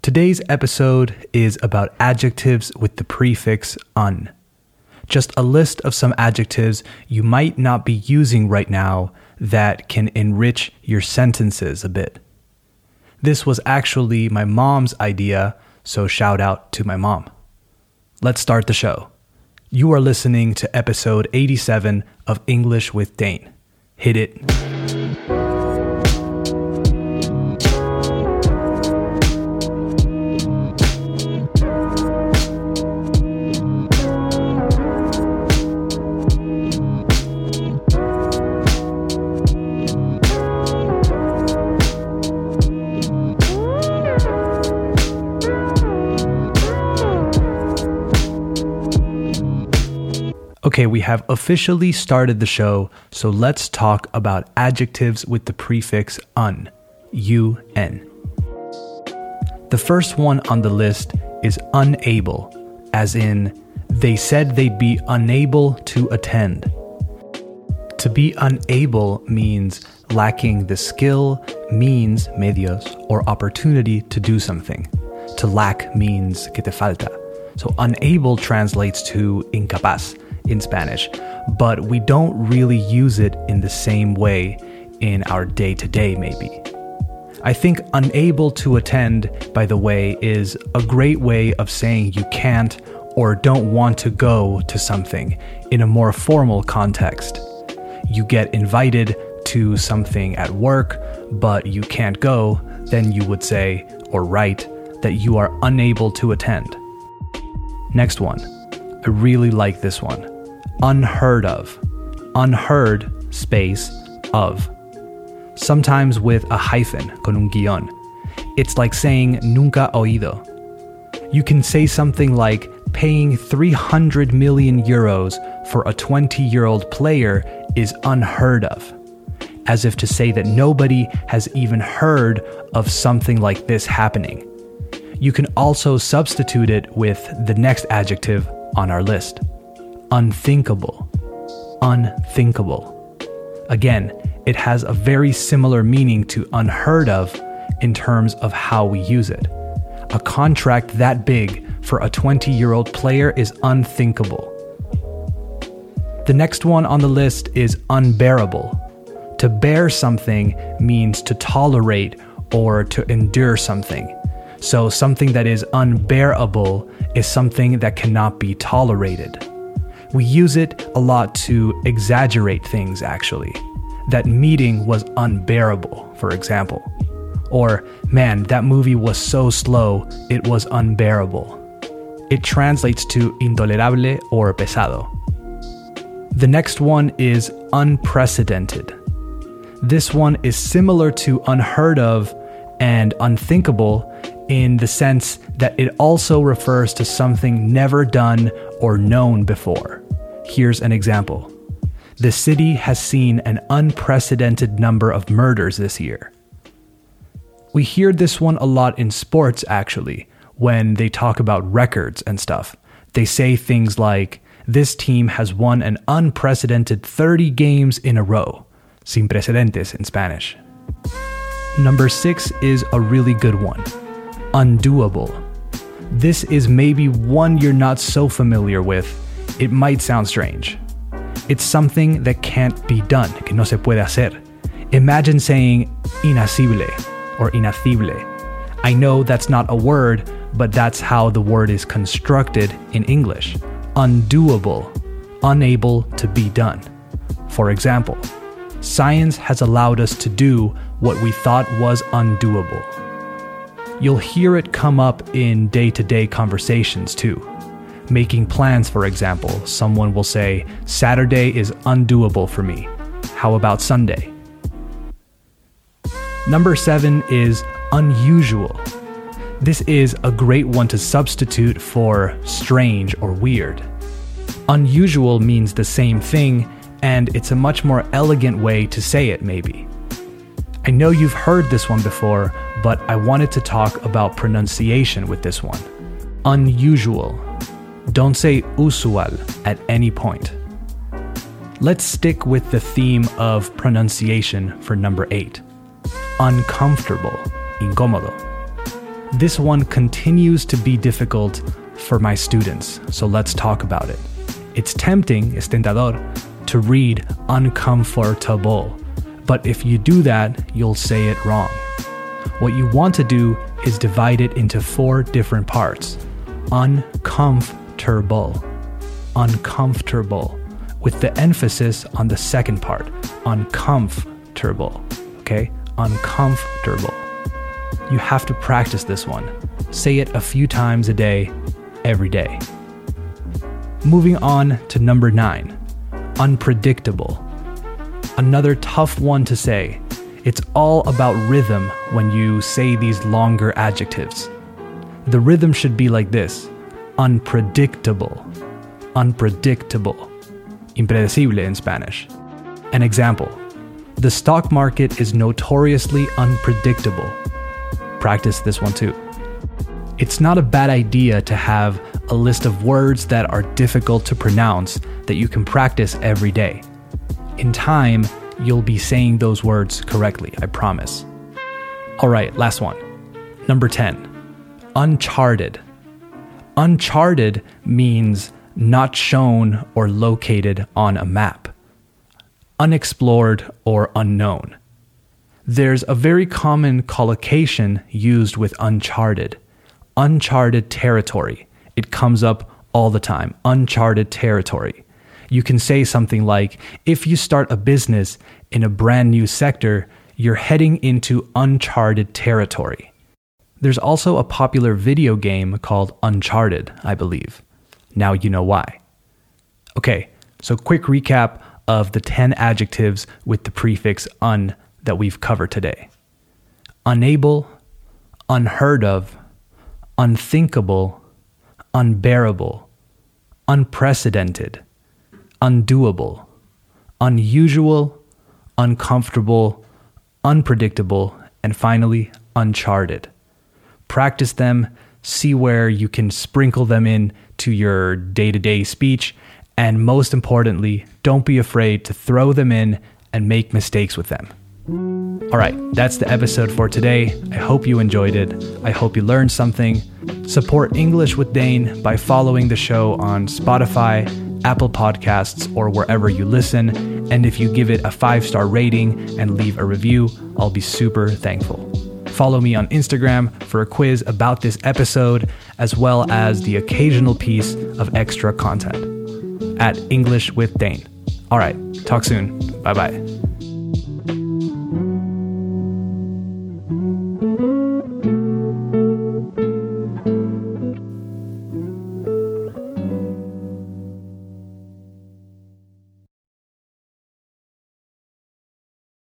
Today's episode is about adjectives with the prefix un. Just a list of some adjectives you might not be using right now that can enrich your sentences a bit. This was actually my mom's idea, so shout out to my mom. Let's start the show. You are listening to episode 87 of English with Dane. Hit it. Okay, we have officially started the show, so let's talk about adjectives with the prefix un. UN. The first one on the list is unable, as in, they said they'd be unable to attend. To be unable means lacking the skill, means, medios, or opportunity to do something. To lack means que te falta. So unable translates to incapaz in Spanish, but we don't really use it in the same way in our day to day, maybe. I think unable to attend, by the way, is a great way of saying you can't or don't want to go to something in a more formal context. You get invited to something at work, but you can't go, then you would say or write that you are unable to attend. Next one. I really like this one unheard of. Unheard space of. Sometimes with a hyphen, con un guión. It's like saying nunca oído. You can say something like paying 300 million euros for a 20 year old player is unheard of, as if to say that nobody has even heard of something like this happening. You can also substitute it with the next adjective on our list unthinkable. Unthinkable. Again, it has a very similar meaning to unheard of in terms of how we use it. A contract that big for a 20 year old player is unthinkable. The next one on the list is unbearable. To bear something means to tolerate or to endure something. So, something that is unbearable is something that cannot be tolerated. We use it a lot to exaggerate things, actually. That meeting was unbearable, for example. Or, man, that movie was so slow, it was unbearable. It translates to intolerable or pesado. The next one is unprecedented. This one is similar to unheard of and unthinkable in the sense that it also refers to something never done or known before. Here's an example The city has seen an unprecedented number of murders this year. We hear this one a lot in sports, actually, when they talk about records and stuff. They say things like, This team has won an unprecedented 30 games in a row. Sin precedentes in Spanish. Number six is a really good one undoable. This is maybe one you're not so familiar with. It might sound strange. It's something that can't be done, que no se puede hacer. Imagine saying inasible or inacible. I know that's not a word, but that's how the word is constructed in English. Undoable, unable to be done. For example, science has allowed us to do what we thought was undoable. You'll hear it come up in day to day conversations too. Making plans, for example, someone will say, Saturday is undoable for me. How about Sunday? Number seven is unusual. This is a great one to substitute for strange or weird. Unusual means the same thing, and it's a much more elegant way to say it, maybe. I know you've heard this one before, but I wanted to talk about pronunciation with this one. Unusual. Don't say usual at any point. Let's stick with the theme of pronunciation for number 8. Uncomfortable, incómodo. This one continues to be difficult for my students, so let's talk about it. It's tempting, es tentador, to read uncomfortable, but if you do that, you'll say it wrong. What you want to do is divide it into four different parts uncomfortable, uncomfortable, with the emphasis on the second part, uncomfortable. Okay? Uncomfortable. You have to practice this one. Say it a few times a day, every day. Moving on to number nine unpredictable. Another tough one to say. It's all about rhythm when you say these longer adjectives. The rhythm should be like this unpredictable, unpredictable, impredecible in Spanish. An example the stock market is notoriously unpredictable. Practice this one too. It's not a bad idea to have a list of words that are difficult to pronounce that you can practice every day. In time, you'll be saying those words correctly, I promise. All right, last one. Number 10 Uncharted. Uncharted means not shown or located on a map, unexplored or unknown. There's a very common collocation used with uncharted uncharted territory. It comes up all the time uncharted territory. You can say something like, if you start a business in a brand new sector, you're heading into uncharted territory. There's also a popular video game called Uncharted, I believe. Now you know why. Okay, so quick recap of the 10 adjectives with the prefix un that we've covered today unable, unheard of, unthinkable, unbearable, unprecedented, undoable, unusual, uncomfortable, unpredictable, and finally, uncharted. Practice them, see where you can sprinkle them in to your day to day speech, and most importantly, don't be afraid to throw them in and make mistakes with them. All right, that's the episode for today. I hope you enjoyed it. I hope you learned something. Support English with Dane by following the show on Spotify, Apple Podcasts, or wherever you listen. And if you give it a five star rating and leave a review, I'll be super thankful. Follow me on Instagram for a quiz about this episode, as well as the occasional piece of extra content at English with Dane. All right, talk soon. Bye bye.